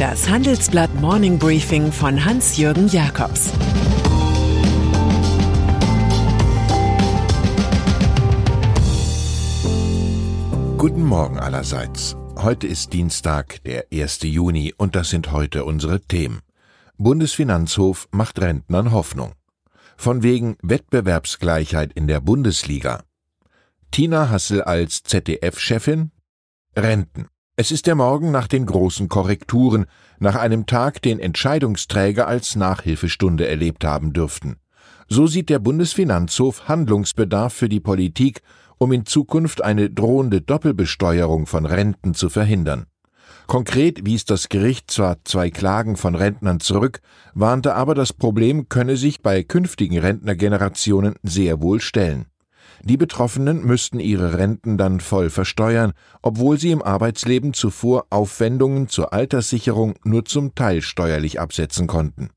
Das Handelsblatt Morning Briefing von Hans-Jürgen Jakobs Guten Morgen allerseits. Heute ist Dienstag, der 1. Juni, und das sind heute unsere Themen. Bundesfinanzhof macht Rentnern Hoffnung. Von wegen Wettbewerbsgleichheit in der Bundesliga. Tina Hassel als ZDF-Chefin? Renten. Es ist der Morgen nach den großen Korrekturen, nach einem Tag, den Entscheidungsträger als Nachhilfestunde erlebt haben dürften. So sieht der Bundesfinanzhof Handlungsbedarf für die Politik, um in Zukunft eine drohende Doppelbesteuerung von Renten zu verhindern. Konkret wies das Gericht zwar zwei Klagen von Rentnern zurück, warnte aber, das Problem könne sich bei künftigen Rentnergenerationen sehr wohl stellen. Die Betroffenen müssten ihre Renten dann voll versteuern, obwohl sie im Arbeitsleben zuvor Aufwendungen zur Alterssicherung nur zum Teil steuerlich absetzen konnten.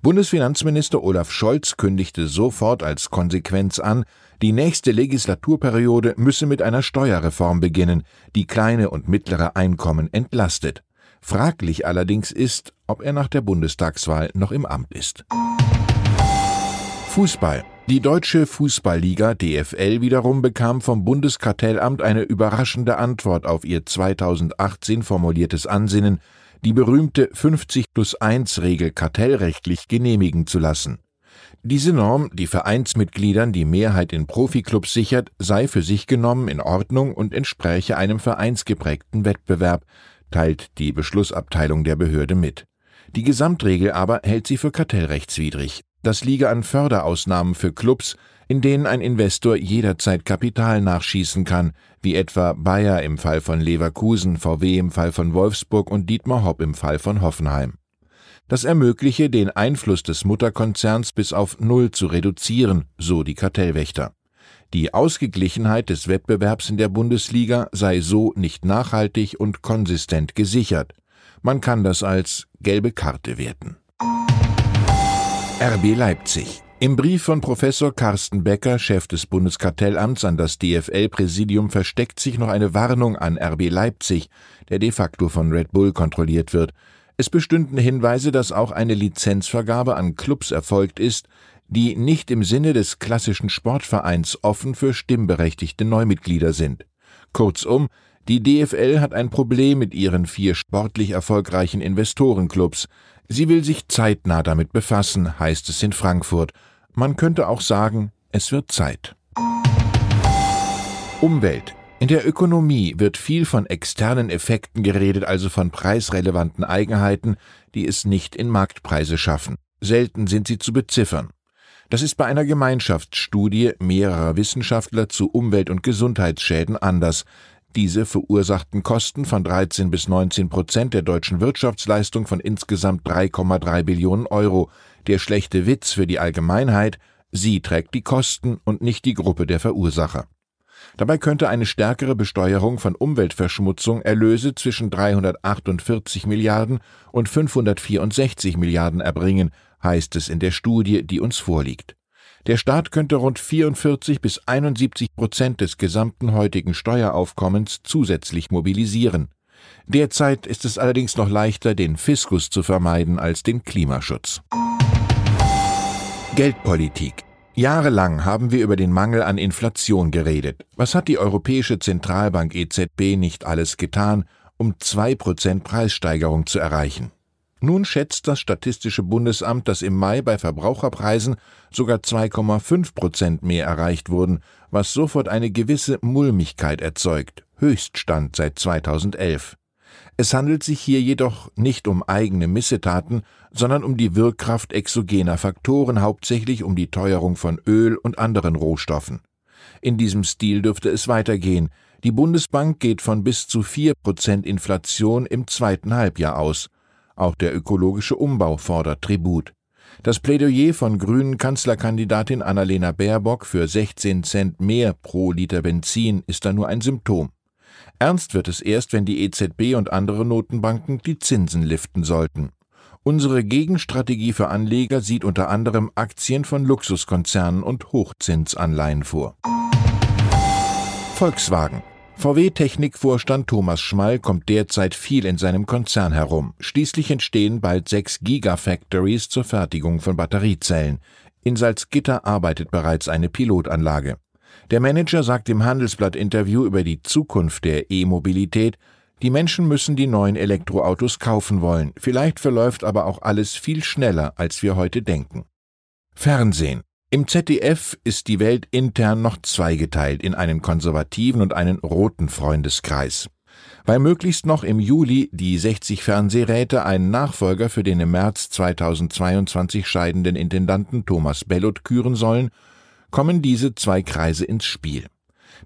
Bundesfinanzminister Olaf Scholz kündigte sofort als Konsequenz an, die nächste Legislaturperiode müsse mit einer Steuerreform beginnen, die kleine und mittlere Einkommen entlastet. Fraglich allerdings ist, ob er nach der Bundestagswahl noch im Amt ist. Fußball. Die deutsche Fußballliga DFL wiederum bekam vom Bundeskartellamt eine überraschende Antwort auf ihr 2018 formuliertes Ansinnen, die berühmte 50 plus 1 Regel kartellrechtlich genehmigen zu lassen. Diese Norm, die Vereinsmitgliedern die Mehrheit in Profiklubs sichert, sei für sich genommen in Ordnung und entspräche einem vereinsgeprägten Wettbewerb, teilt die Beschlussabteilung der Behörde mit. Die Gesamtregel aber hält sie für kartellrechtswidrig. Das liege an Förderausnahmen für Clubs, in denen ein Investor jederzeit Kapital nachschießen kann, wie etwa Bayer im Fall von Leverkusen, VW im Fall von Wolfsburg und Dietmar Hopp im Fall von Hoffenheim. Das ermögliche, den Einfluss des Mutterkonzerns bis auf Null zu reduzieren, so die Kartellwächter. Die Ausgeglichenheit des Wettbewerbs in der Bundesliga sei so nicht nachhaltig und konsistent gesichert. Man kann das als gelbe Karte werten. RB Leipzig. Im Brief von Professor Carsten Becker, Chef des Bundeskartellamts an das DFL-Präsidium, versteckt sich noch eine Warnung an RB Leipzig, der de facto von Red Bull kontrolliert wird. Es bestünden Hinweise, dass auch eine Lizenzvergabe an Clubs erfolgt ist, die nicht im Sinne des klassischen Sportvereins offen für stimmberechtigte Neumitglieder sind. Kurzum, die DFL hat ein Problem mit ihren vier sportlich erfolgreichen Investorenclubs. Sie will sich zeitnah damit befassen, heißt es in Frankfurt. Man könnte auch sagen, es wird Zeit. Umwelt. In der Ökonomie wird viel von externen Effekten geredet, also von preisrelevanten Eigenheiten, die es nicht in Marktpreise schaffen. Selten sind sie zu beziffern. Das ist bei einer Gemeinschaftsstudie mehrerer Wissenschaftler zu Umwelt- und Gesundheitsschäden anders. Diese verursachten Kosten von 13 bis 19 Prozent der deutschen Wirtschaftsleistung von insgesamt 3,3 Billionen Euro. Der schlechte Witz für die Allgemeinheit, sie trägt die Kosten und nicht die Gruppe der Verursacher. Dabei könnte eine stärkere Besteuerung von Umweltverschmutzung Erlöse zwischen 348 Milliarden und 564 Milliarden erbringen, heißt es in der Studie, die uns vorliegt. Der Staat könnte rund 44 bis 71 Prozent des gesamten heutigen Steueraufkommens zusätzlich mobilisieren. Derzeit ist es allerdings noch leichter, den Fiskus zu vermeiden als den Klimaschutz. Geldpolitik. Jahrelang haben wir über den Mangel an Inflation geredet. Was hat die Europäische Zentralbank EZB nicht alles getan, um zwei Prozent Preissteigerung zu erreichen? Nun schätzt das Statistische Bundesamt, dass im Mai bei Verbraucherpreisen sogar 2,5 Prozent mehr erreicht wurden, was sofort eine gewisse Mulmigkeit erzeugt, Höchststand seit 2011. Es handelt sich hier jedoch nicht um eigene Missetaten, sondern um die Wirkkraft exogener Faktoren, hauptsächlich um die Teuerung von Öl und anderen Rohstoffen. In diesem Stil dürfte es weitergehen. Die Bundesbank geht von bis zu vier Prozent Inflation im zweiten Halbjahr aus. Auch der ökologische Umbau fordert Tribut. Das Plädoyer von grünen Kanzlerkandidatin Annalena Baerbock für 16 Cent mehr pro Liter Benzin ist da nur ein Symptom. Ernst wird es erst, wenn die EZB und andere Notenbanken die Zinsen liften sollten. Unsere Gegenstrategie für Anleger sieht unter anderem Aktien von Luxuskonzernen und Hochzinsanleihen vor. Volkswagen VW-Technikvorstand Thomas Schmall kommt derzeit viel in seinem Konzern herum. Schließlich entstehen bald sechs Gigafactories zur Fertigung von Batteriezellen. In Salzgitter arbeitet bereits eine Pilotanlage. Der Manager sagt im Handelsblatt-Interview über die Zukunft der E-Mobilität, die Menschen müssen die neuen Elektroautos kaufen wollen. Vielleicht verläuft aber auch alles viel schneller, als wir heute denken. Fernsehen. Im ZDF ist die Welt intern noch zweigeteilt in einen konservativen und einen roten Freundeskreis. Weil möglichst noch im Juli die 60 Fernsehräte einen Nachfolger für den im März 2022 scheidenden Intendanten Thomas Bellot küren sollen, kommen diese zwei Kreise ins Spiel.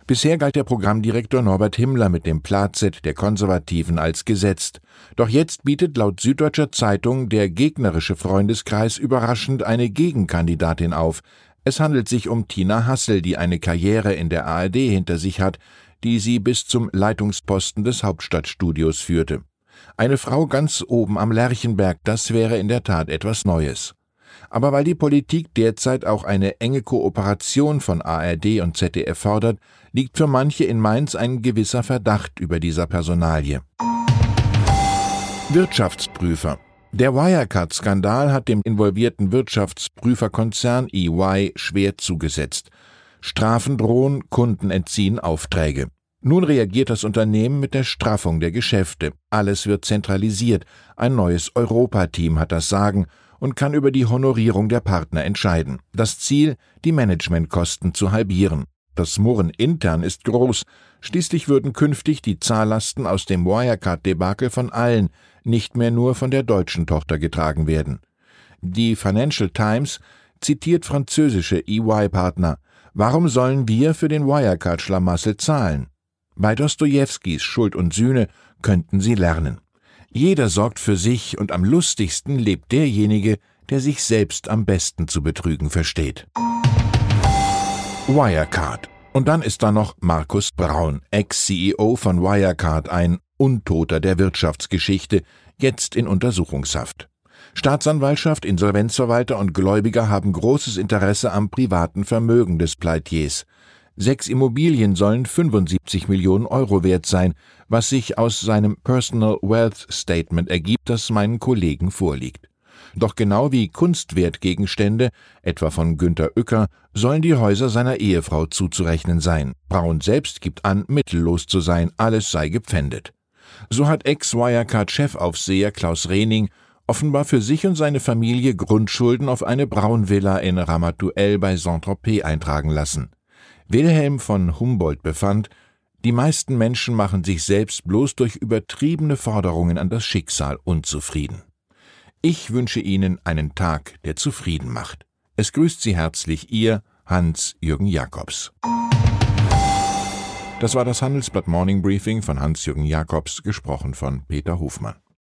Bisher galt der Programmdirektor Norbert Himmler mit dem Plazet der Konservativen als gesetzt. Doch jetzt bietet laut Süddeutscher Zeitung der gegnerische Freundeskreis überraschend eine Gegenkandidatin auf. Es handelt sich um Tina Hassel, die eine Karriere in der ARD hinter sich hat, die sie bis zum Leitungsposten des Hauptstadtstudios führte. Eine Frau ganz oben am Lerchenberg, das wäre in der Tat etwas Neues. Aber weil die Politik derzeit auch eine enge Kooperation von ARD und ZDF fordert, liegt für manche in Mainz ein gewisser Verdacht über dieser Personalie. Wirtschaftsprüfer der Wirecard-Skandal hat dem involvierten Wirtschaftsprüferkonzern EY schwer zugesetzt. Strafen drohen, Kunden entziehen Aufträge. Nun reagiert das Unternehmen mit der Straffung der Geschäfte. Alles wird zentralisiert. Ein neues Europateam hat das Sagen und kann über die Honorierung der Partner entscheiden. Das Ziel, die Managementkosten zu halbieren. Das Murren intern ist groß. Schließlich würden künftig die Zahllasten aus dem Wirecard-Debakel von allen, nicht mehr nur von der deutschen Tochter getragen werden. Die Financial Times zitiert französische EY-Partner. Warum sollen wir für den Wirecard-Schlamassel zahlen? Bei Dostojewskis Schuld und Sühne könnten sie lernen. Jeder sorgt für sich und am lustigsten lebt derjenige, der sich selbst am besten zu betrügen versteht. Wirecard. Und dann ist da noch Markus Braun, Ex-CEO von Wirecard, ein Untoter der Wirtschaftsgeschichte, jetzt in Untersuchungshaft. Staatsanwaltschaft, Insolvenzverwalter und Gläubiger haben großes Interesse am privaten Vermögen des Pleitiers. Sechs Immobilien sollen 75 Millionen Euro wert sein, was sich aus seinem Personal Wealth Statement ergibt, das meinen Kollegen vorliegt. Doch genau wie Kunstwertgegenstände, etwa von Günter Uecker, sollen die Häuser seiner Ehefrau zuzurechnen sein. Braun selbst gibt an, mittellos zu sein, alles sei gepfändet. So hat Ex-Wirecard-Chefaufseher Klaus Rehning offenbar für sich und seine Familie Grundschulden auf eine Braunvilla in Ramatuelle bei Saint-Tropez eintragen lassen. Wilhelm von Humboldt befand, die meisten Menschen machen sich selbst bloß durch übertriebene Forderungen an das Schicksal unzufrieden. Ich wünsche Ihnen einen Tag, der zufrieden macht. Es grüßt Sie herzlich Ihr Hans-Jürgen Jakobs. Das war das Handelsblatt Morning Briefing von Hans-Jürgen Jakobs, gesprochen von Peter Hofmann.